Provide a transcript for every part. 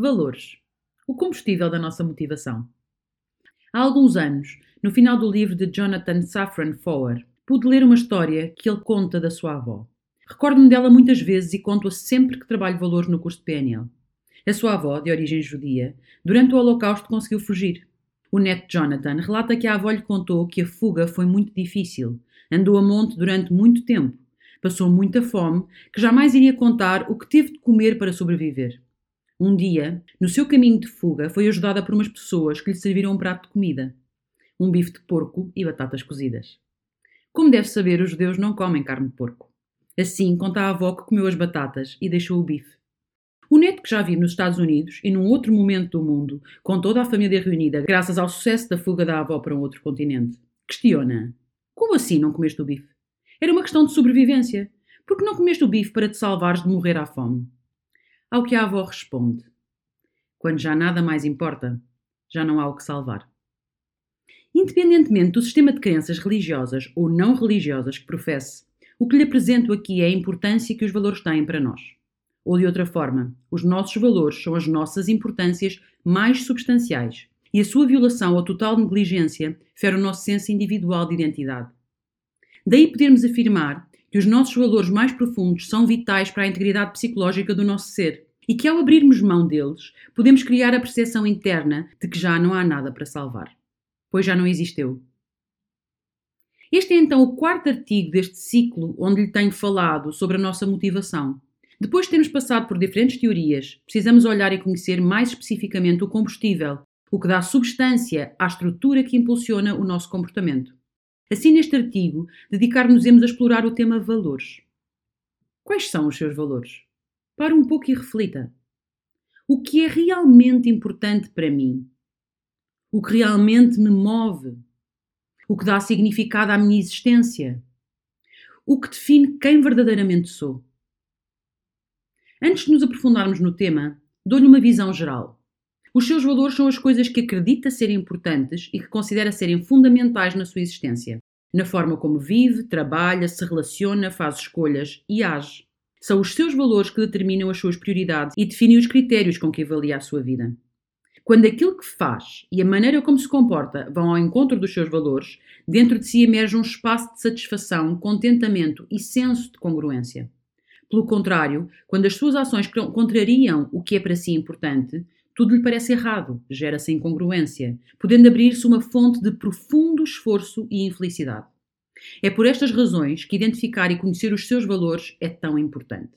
Valores. O combustível da nossa motivação. Há alguns anos, no final do livro de Jonathan Safran Foer, pude ler uma história que ele conta da sua avó. Recordo-me dela muitas vezes e conto-a sempre que trabalho valores no curso de PNL. A sua avó, de origem judia, durante o Holocausto conseguiu fugir. O neto Jonathan relata que a avó lhe contou que a fuga foi muito difícil. Andou a monte durante muito tempo. Passou muita fome, que jamais iria contar o que teve de comer para sobreviver. Um dia, no seu caminho de fuga, foi ajudada por umas pessoas que lhe serviram um prato de comida: um bife de porco e batatas cozidas. Como deve saber, os judeus não comem carne de porco. Assim, conta a avó que comeu as batatas e deixou o bife. O neto que já vive nos Estados Unidos e num outro momento do mundo, com toda a família reunida, graças ao sucesso da fuga da avó para um outro continente, questiona: Como assim não comeste o bife? Era uma questão de sobrevivência. Por que não comeste o bife para te salvares de morrer à fome? Ao que a avó responde: Quando já nada mais importa, já não há o que salvar. Independentemente do sistema de crenças religiosas ou não religiosas que professe, o que lhe apresento aqui é a importância que os valores têm para nós. Ou de outra forma, os nossos valores são as nossas importâncias mais substanciais e a sua violação ou total negligência fere o nosso senso individual de identidade. Daí podermos afirmar que os nossos valores mais profundos são vitais para a integridade psicológica do nosso ser e que, ao abrirmos mão deles, podemos criar a percepção interna de que já não há nada para salvar, pois já não existiu. Este é então o quarto artigo deste ciclo onde lhe tenho falado sobre a nossa motivação. Depois de termos passado por diferentes teorias, precisamos olhar e conhecer mais especificamente o combustível, o que dá substância à estrutura que impulsiona o nosso comportamento. Assim, neste artigo, dedicar-nos-emos a explorar o tema valores. Quais são os seus valores? Para um pouco e reflita. O que é realmente importante para mim? O que realmente me move? O que dá significado à minha existência? O que define quem verdadeiramente sou? Antes de nos aprofundarmos no tema, dou-lhe uma visão geral. Os seus valores são as coisas que acredita serem importantes e que considera serem fundamentais na sua existência, na forma como vive, trabalha, se relaciona, faz escolhas e age. São os seus valores que determinam as suas prioridades e definem os critérios com que avalia a sua vida. Quando aquilo que faz e a maneira como se comporta vão ao encontro dos seus valores, dentro de si emerge um espaço de satisfação, contentamento e senso de congruência. Pelo contrário, quando as suas ações contrariam o que é para si importante, tudo lhe parece errado, gera-se incongruência, podendo abrir-se uma fonte de profundo esforço e infelicidade. É por estas razões que identificar e conhecer os seus valores é tão importante.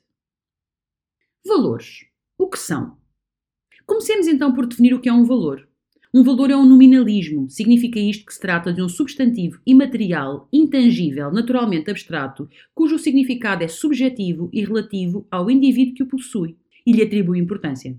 Valores. O que são? Comecemos então por definir o que é um valor. Um valor é um nominalismo, significa isto que se trata de um substantivo imaterial, intangível, naturalmente abstrato, cujo significado é subjetivo e relativo ao indivíduo que o possui e lhe atribui importância.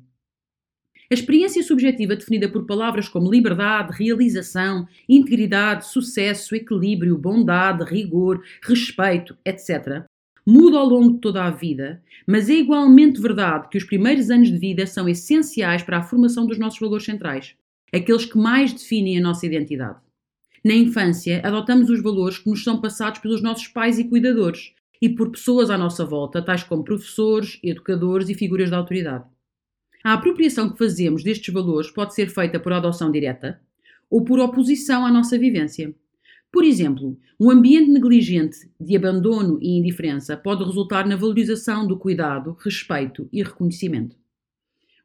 A experiência subjetiva definida por palavras como liberdade, realização, integridade, sucesso, equilíbrio, bondade, rigor, respeito, etc., muda ao longo de toda a vida, mas é igualmente verdade que os primeiros anos de vida são essenciais para a formação dos nossos valores centrais, aqueles que mais definem a nossa identidade. Na infância, adotamos os valores que nos são passados pelos nossos pais e cuidadores e por pessoas à nossa volta, tais como professores, educadores e figuras de autoridade. A apropriação que fazemos destes valores pode ser feita por adoção direta ou por oposição à nossa vivência. Por exemplo, um ambiente negligente de abandono e indiferença pode resultar na valorização do cuidado, respeito e reconhecimento.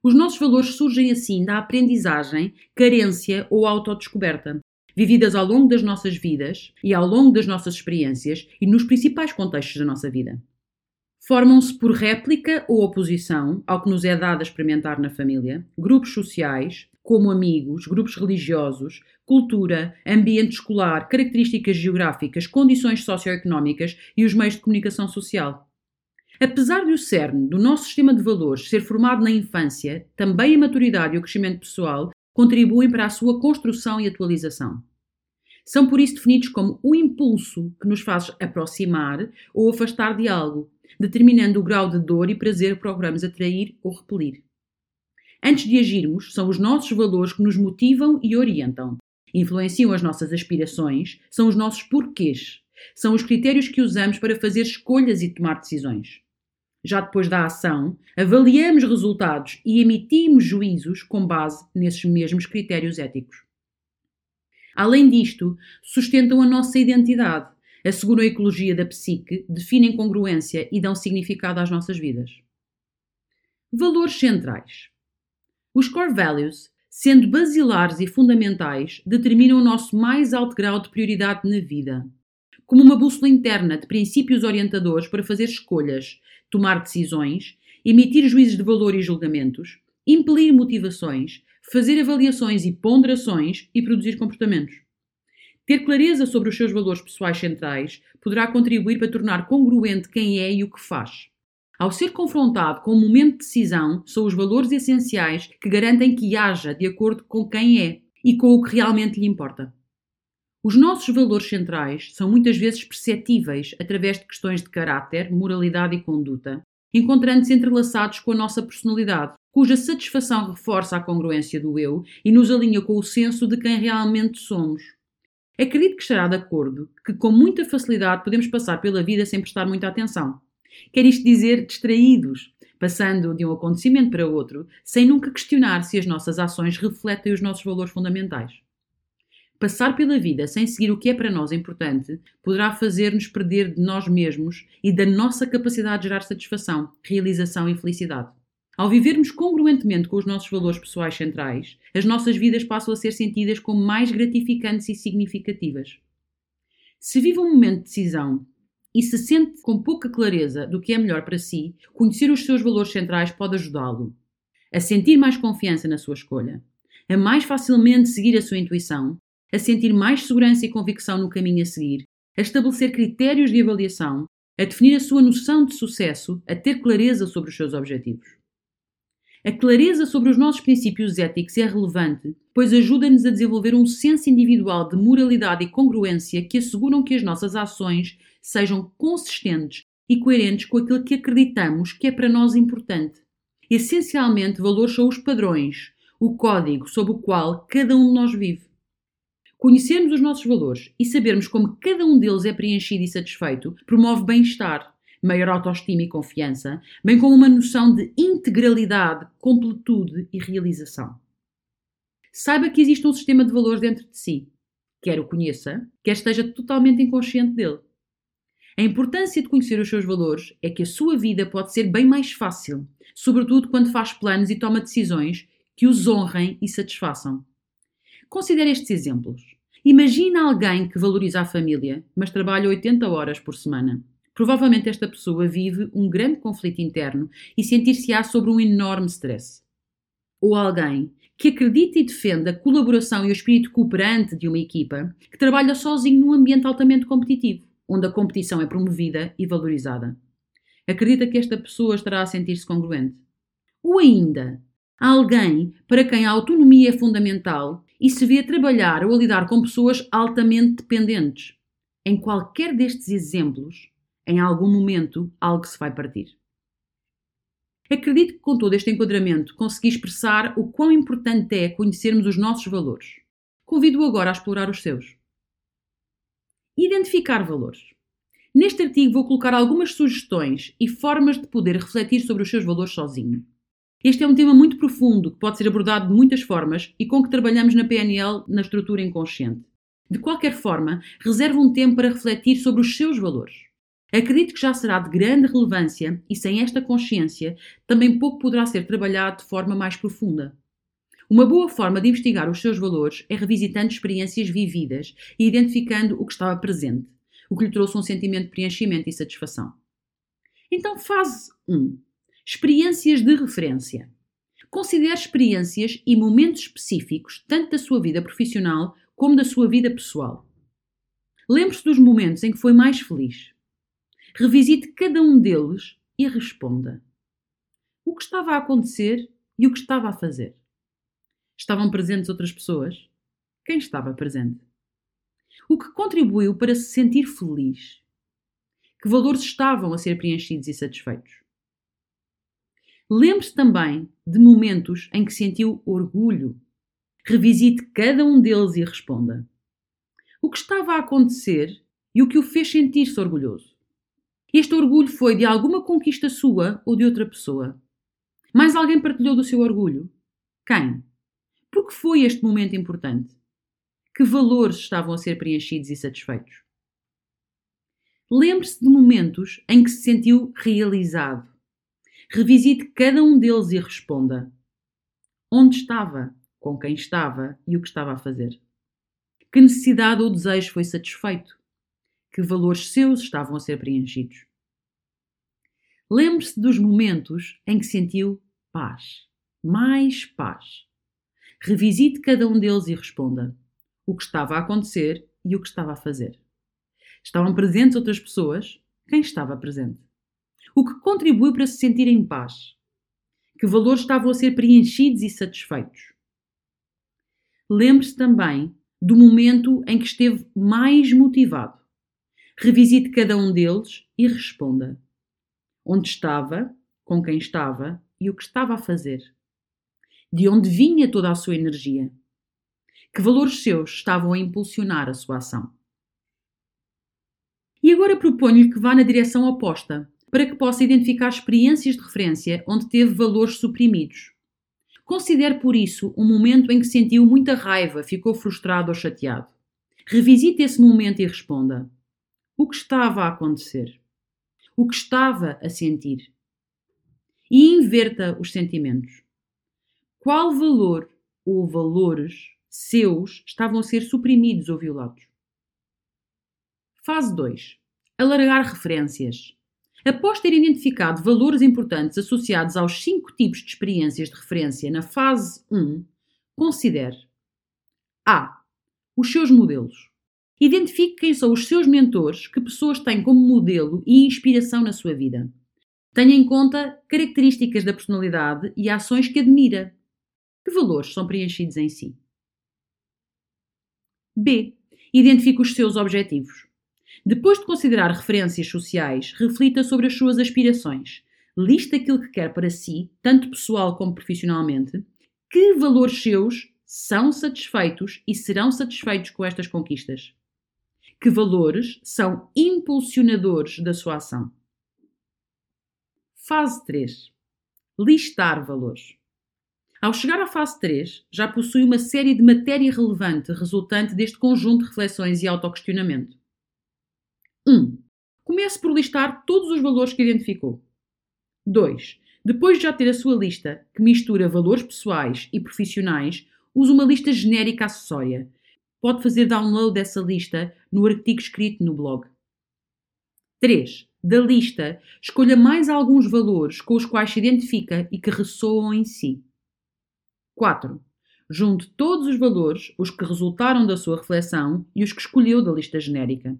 Os nossos valores surgem assim da aprendizagem, carência ou autodescoberta, vividas ao longo das nossas vidas e ao longo das nossas experiências e nos principais contextos da nossa vida formam-se por réplica ou oposição ao que nos é dado a experimentar na família, grupos sociais, como amigos, grupos religiosos, cultura, ambiente escolar, características geográficas, condições socioeconómicas e os meios de comunicação social. Apesar de o cerne do nosso sistema de valores ser formado na infância, também a maturidade e o crescimento pessoal contribuem para a sua construção e atualização. São por isso definidos como o impulso que nos faz aproximar ou afastar de algo, determinando o grau de dor e prazer que procuramos atrair ou repelir. Antes de agirmos, são os nossos valores que nos motivam e orientam. Influenciam as nossas aspirações, são os nossos porquês, são os critérios que usamos para fazer escolhas e tomar decisões. já depois da ação, avaliamos resultados e emitimos juízos com base nesses mesmos critérios éticos. Além disto, sustentam a nossa identidade, asseguram a ecologia da psique, definem congruência e dão significado às nossas vidas. Valores centrais. Os core values, sendo basilares e fundamentais, determinam o nosso mais alto grau de prioridade na vida. Como uma bússola interna de princípios orientadores para fazer escolhas, tomar decisões, emitir juízes de valor e julgamentos, impelir motivações, fazer avaliações e ponderações e produzir comportamentos. Ter clareza sobre os seus valores pessoais centrais poderá contribuir para tornar congruente quem é e o que faz. Ao ser confrontado com o momento de decisão, são os valores essenciais que garantem que haja de acordo com quem é e com o que realmente lhe importa. Os nossos valores centrais são muitas vezes perceptíveis através de questões de caráter, moralidade e conduta, encontrando-se entrelaçados com a nossa personalidade, cuja satisfação reforça a congruência do eu e nos alinha com o senso de quem realmente somos. Acredito que estará de acordo que, com muita facilidade, podemos passar pela vida sem prestar muita atenção. Quer isto dizer distraídos, passando de um acontecimento para outro, sem nunca questionar se as nossas ações refletem os nossos valores fundamentais. Passar pela vida sem seguir o que é para nós importante poderá fazer-nos perder de nós mesmos e da nossa capacidade de gerar satisfação, realização e felicidade. Ao vivermos congruentemente com os nossos valores pessoais centrais, as nossas vidas passam a ser sentidas como mais gratificantes e significativas. Se vive um momento de decisão e se sente com pouca clareza do que é melhor para si, conhecer os seus valores centrais pode ajudá-lo a sentir mais confiança na sua escolha, a mais facilmente seguir a sua intuição, a sentir mais segurança e convicção no caminho a seguir, a estabelecer critérios de avaliação, a definir a sua noção de sucesso, a ter clareza sobre os seus objetivos. A clareza sobre os nossos princípios éticos é relevante, pois ajuda-nos a desenvolver um senso individual de moralidade e congruência que asseguram que as nossas ações sejam consistentes e coerentes com aquilo que acreditamos que é para nós importante. Essencialmente, valores são os padrões, o código sob o qual cada um de nós vive. Conhecermos os nossos valores e sabermos como cada um deles é preenchido e satisfeito promove bem-estar, maior autoestima e confiança, bem como uma noção de integralidade, completude e realização. Saiba que existe um sistema de valores dentro de si, quer o conheça, quer esteja totalmente inconsciente dele. A importância de conhecer os seus valores é que a sua vida pode ser bem mais fácil, sobretudo quando faz planos e toma decisões que os honrem e satisfaçam. Considere estes exemplos. Imagina alguém que valoriza a família, mas trabalha 80 horas por semana. Provavelmente esta pessoa vive um grande conflito interno e sentir-se-á sobre um enorme stress. Ou alguém que acredita e defende a colaboração e o espírito cooperante de uma equipa que trabalha sozinho num ambiente altamente competitivo, onde a competição é promovida e valorizada. Acredita que esta pessoa estará a sentir-se congruente. Ou ainda, alguém para quem a autonomia é fundamental e se vê a trabalhar ou a lidar com pessoas altamente dependentes. Em qualquer destes exemplos, em algum momento algo se vai partir. Acredito que com todo este enquadramento consegui expressar o quão importante é conhecermos os nossos valores. Convido-o agora a explorar os seus. Identificar valores. Neste artigo vou colocar algumas sugestões e formas de poder refletir sobre os seus valores sozinho. Este é um tema muito profundo que pode ser abordado de muitas formas e com que trabalhamos na PNL na estrutura inconsciente. De qualquer forma, reserve um tempo para refletir sobre os seus valores. Acredito que já será de grande relevância e sem esta consciência também pouco poderá ser trabalhado de forma mais profunda. Uma boa forma de investigar os seus valores é revisitando experiências vividas e identificando o que estava presente, o que lhe trouxe um sentimento de preenchimento e satisfação. Então, fase 1. Experiências de referência. Considere experiências e momentos específicos, tanto da sua vida profissional como da sua vida pessoal. Lembre-se dos momentos em que foi mais feliz, Revisite cada um deles e responda: o que estava a acontecer e o que estava a fazer. Estavam presentes outras pessoas? Quem estava presente? O que contribuiu para se sentir feliz? Que valores estavam a ser preenchidos e satisfeitos? Lembre-se também de momentos em que sentiu orgulho. Revisite cada um deles e responda: o que estava a acontecer e o que o fez sentir-se orgulhoso. Este orgulho foi de alguma conquista sua ou de outra pessoa? Mais alguém partilhou do seu orgulho? Quem? Por que foi este momento importante? Que valores estavam a ser preenchidos e satisfeitos? Lembre-se de momentos em que se sentiu realizado. Revisite cada um deles e responda: onde estava, com quem estava e o que estava a fazer. Que necessidade ou desejo foi satisfeito? Que valores seus estavam a ser preenchidos? Lembre-se dos momentos em que sentiu paz, mais paz. Revisite cada um deles e responda o que estava a acontecer e o que estava a fazer. Estavam presentes outras pessoas? Quem estava presente? O que contribui para se sentir em paz? Que valores estavam a ser preenchidos e satisfeitos? Lembre-se também do momento em que esteve mais motivado. Revisite cada um deles e responda: onde estava, com quem estava e o que estava a fazer. De onde vinha toda a sua energia? Que valores seus estavam a impulsionar a sua ação? E agora proponho-lhe que vá na direção oposta, para que possa identificar experiências de referência onde teve valores suprimidos. Considere por isso um momento em que sentiu muita raiva, ficou frustrado ou chateado. Revisite esse momento e responda: O que estava a acontecer? O que estava a sentir? E inverta os sentimentos. Qual valor ou valores seus estavam a ser suprimidos ou violados? Fase 2. Alargar referências. Após ter identificado valores importantes associados aos cinco tipos de experiências de referência na fase 1, considere A. Os seus modelos. Identifique quem são os seus mentores, que pessoas têm como modelo e inspiração na sua vida. Tenha em conta características da personalidade e ações que admira. Que valores são preenchidos em si? B. Identifique os seus objetivos. Depois de considerar referências sociais, reflita sobre as suas aspirações. Lista aquilo que quer para si, tanto pessoal como profissionalmente. Que valores seus são satisfeitos e serão satisfeitos com estas conquistas? Que valores são impulsionadores da sua ação? Fase 3. Listar valores. Ao chegar à fase 3, já possui uma série de matéria relevante resultante deste conjunto de reflexões e autoquestionamento. 1. Comece por listar todos os valores que identificou. 2. Depois de já ter a sua lista, que mistura valores pessoais e profissionais, use uma lista genérica acessória. Pode fazer download dessa lista no artigo escrito no blog. 3. Da lista, escolha mais alguns valores com os quais se identifica e que ressoam em si. 4. Junte todos os valores, os que resultaram da sua reflexão e os que escolheu da lista genérica.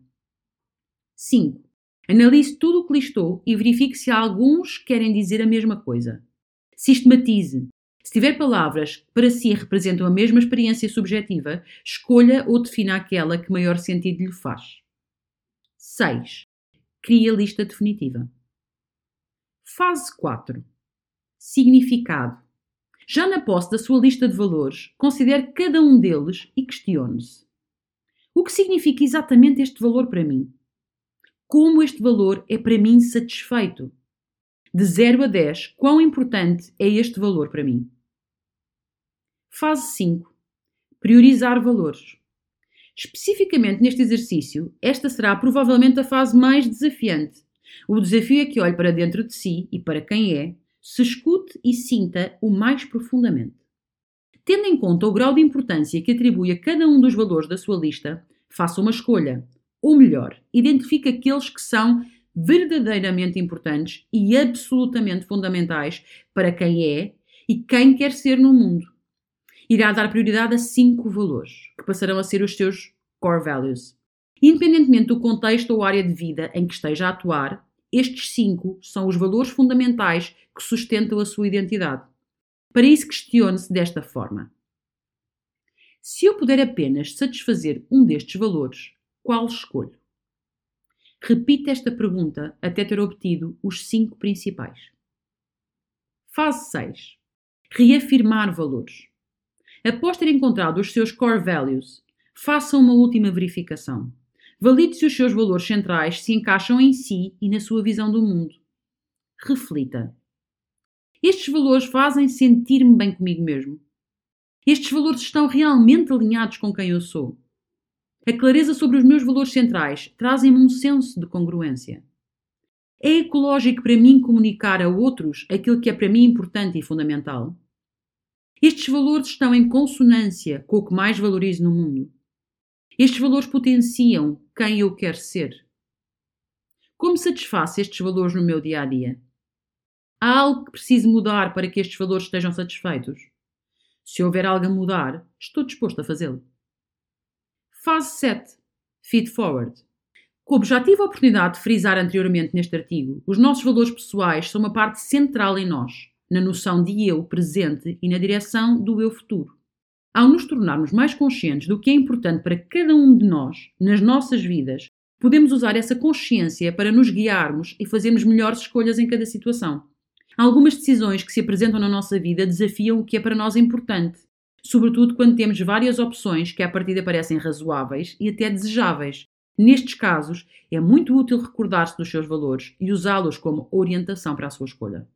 5. Analise tudo o que listou e verifique se alguns querem dizer a mesma coisa. Sistematize. Se tiver palavras que para si representam a mesma experiência subjetiva, escolha ou defina aquela que maior sentido lhe faz. 6. Crie a lista definitiva. Fase 4. Significado. Já na posse da sua lista de valores, considere cada um deles e questione-se. O que significa exatamente este valor para mim? Como este valor é para mim satisfeito. De 0 a 10, quão importante é este valor para mim? Fase 5. Priorizar valores. Especificamente neste exercício, esta será provavelmente a fase mais desafiante. O desafio é que olhe para dentro de si e para quem é, se escute e sinta o mais profundamente. Tendo em conta o grau de importância que atribui a cada um dos valores da sua lista, faça uma escolha ou melhor, identifique aqueles que são verdadeiramente importantes e absolutamente fundamentais para quem é e quem quer ser no mundo. Irá dar prioridade a cinco valores, que passarão a ser os seus core values. Independentemente do contexto ou área de vida em que esteja a atuar, estes cinco são os valores fundamentais que sustentam a sua identidade. Para isso, questione-se desta forma: Se eu puder apenas satisfazer um destes valores, qual escolho? Repita esta pergunta até ter obtido os cinco principais. Fase 6. Reafirmar valores. Após ter encontrado os seus core values, faça uma última verificação. Valide se os seus valores centrais se encaixam em si e na sua visão do mundo. Reflita. Estes valores fazem sentir-me bem comigo mesmo? Estes valores estão realmente alinhados com quem eu sou? A clareza sobre os meus valores centrais trazem-me um senso de congruência. É ecológico para mim comunicar a outros aquilo que é para mim importante e fundamental? Estes valores estão em consonância com o que mais valorizo no mundo. Estes valores potenciam quem eu quero ser. Como satisfaço estes valores no meu dia a dia? Há algo que preciso mudar para que estes valores estejam satisfeitos? Se houver algo a mudar, estou disposto a fazê-lo. Fase 7. Feed Forward. Como já tive a oportunidade de frisar anteriormente neste artigo, os nossos valores pessoais são uma parte central em nós, na noção de eu presente e na direção do eu futuro. Ao nos tornarmos mais conscientes do que é importante para cada um de nós nas nossas vidas, podemos usar essa consciência para nos guiarmos e fazermos melhores escolhas em cada situação. Algumas decisões que se apresentam na nossa vida desafiam o que é para nós importante sobretudo quando temos várias opções que à partida parecem razoáveis e até desejáveis. Nestes casos, é muito útil recordar-se dos seus valores e usá-los como orientação para a sua escolha.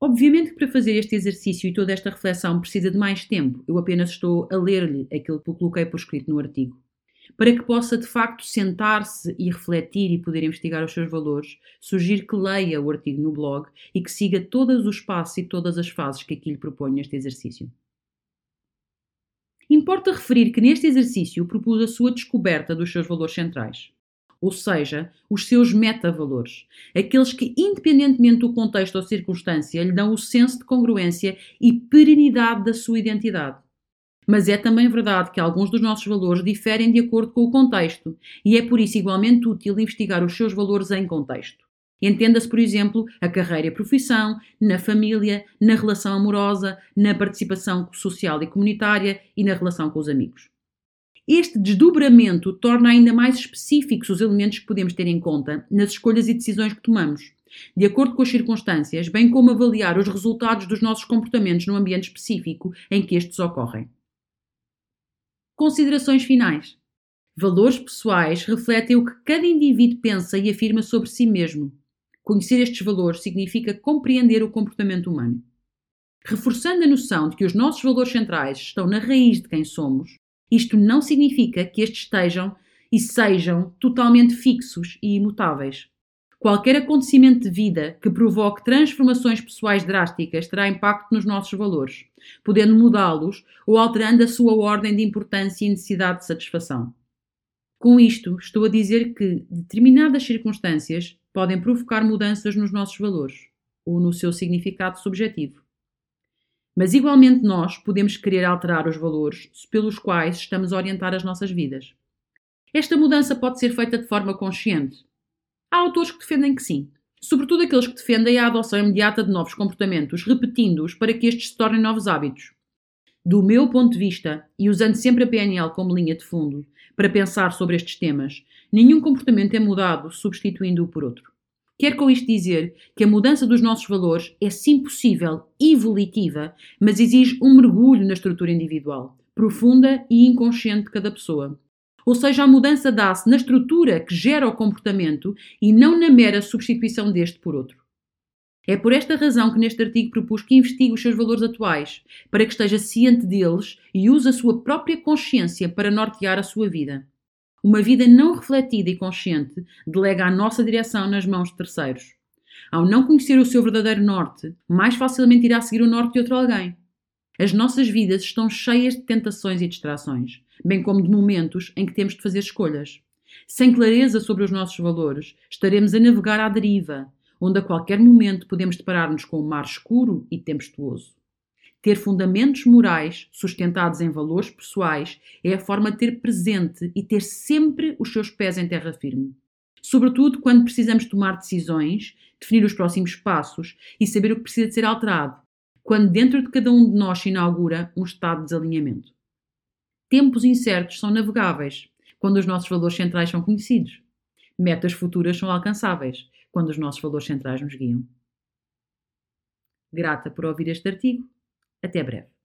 Obviamente que para fazer este exercício e toda esta reflexão precisa de mais tempo. Eu apenas estou a ler-lhe aquilo que coloquei por escrito no artigo para que possa de facto sentar-se e refletir e poder investigar os seus valores, sugiro que leia o artigo no blog e que siga todos os passos e todas as fases que aqui lhe proponho neste exercício. Importa referir que neste exercício propus a sua descoberta dos seus valores centrais, ou seja, os seus metavalores, aqueles que, independentemente do contexto ou circunstância, lhe dão o senso de congruência e perenidade da sua identidade. Mas é também verdade que alguns dos nossos valores diferem de acordo com o contexto, e é por isso igualmente útil investigar os seus valores em contexto. Entenda-se, por exemplo, a carreira e a profissão, na família, na relação amorosa, na participação social e comunitária e na relação com os amigos. Este desdobramento torna ainda mais específicos os elementos que podemos ter em conta nas escolhas e decisões que tomamos, de acordo com as circunstâncias, bem como avaliar os resultados dos nossos comportamentos no ambiente específico em que estes ocorrem. Considerações finais. Valores pessoais refletem o que cada indivíduo pensa e afirma sobre si mesmo. Conhecer estes valores significa compreender o comportamento humano. Reforçando a noção de que os nossos valores centrais estão na raiz de quem somos, isto não significa que estes estejam e sejam totalmente fixos e imutáveis. Qualquer acontecimento de vida que provoque transformações pessoais drásticas terá impacto nos nossos valores, podendo mudá-los ou alterando a sua ordem de importância e necessidade de satisfação. Com isto, estou a dizer que determinadas circunstâncias podem provocar mudanças nos nossos valores ou no seu significado subjetivo. Mas igualmente nós podemos querer alterar os valores pelos quais estamos a orientar as nossas vidas. Esta mudança pode ser feita de forma consciente, Há autores que defendem que sim, sobretudo aqueles que defendem a adoção imediata de novos comportamentos, repetindo-os para que estes se tornem novos hábitos. Do meu ponto de vista, e usando sempre a PNL como linha de fundo, para pensar sobre estes temas, nenhum comportamento é mudado substituindo-o por outro. Quero com isto dizer que a mudança dos nossos valores é sim possível evolutiva, mas exige um mergulho na estrutura individual, profunda e inconsciente de cada pessoa. Ou seja, a mudança dá-se na estrutura que gera o comportamento e não na mera substituição deste por outro. É por esta razão que neste artigo propus que investigue os seus valores atuais, para que esteja ciente deles e use a sua própria consciência para nortear a sua vida. Uma vida não refletida e consciente delega a nossa direção nas mãos de terceiros. Ao não conhecer o seu verdadeiro norte, mais facilmente irá seguir o norte de outro alguém. As nossas vidas estão cheias de tentações e distrações, bem como de momentos em que temos de fazer escolhas. Sem clareza sobre os nossos valores, estaremos a navegar à deriva, onde a qualquer momento podemos deparar-nos com um mar escuro e tempestuoso. Ter fundamentos morais sustentados em valores pessoais é a forma de ter presente e ter sempre os seus pés em terra firme. Sobretudo quando precisamos tomar decisões, definir os próximos passos e saber o que precisa de ser alterado, quando dentro de cada um de nós se inaugura um estado de desalinhamento. Tempos incertos são navegáveis quando os nossos valores centrais são conhecidos. Metas futuras são alcançáveis quando os nossos valores centrais nos guiam. Grata por ouvir este artigo. Até breve.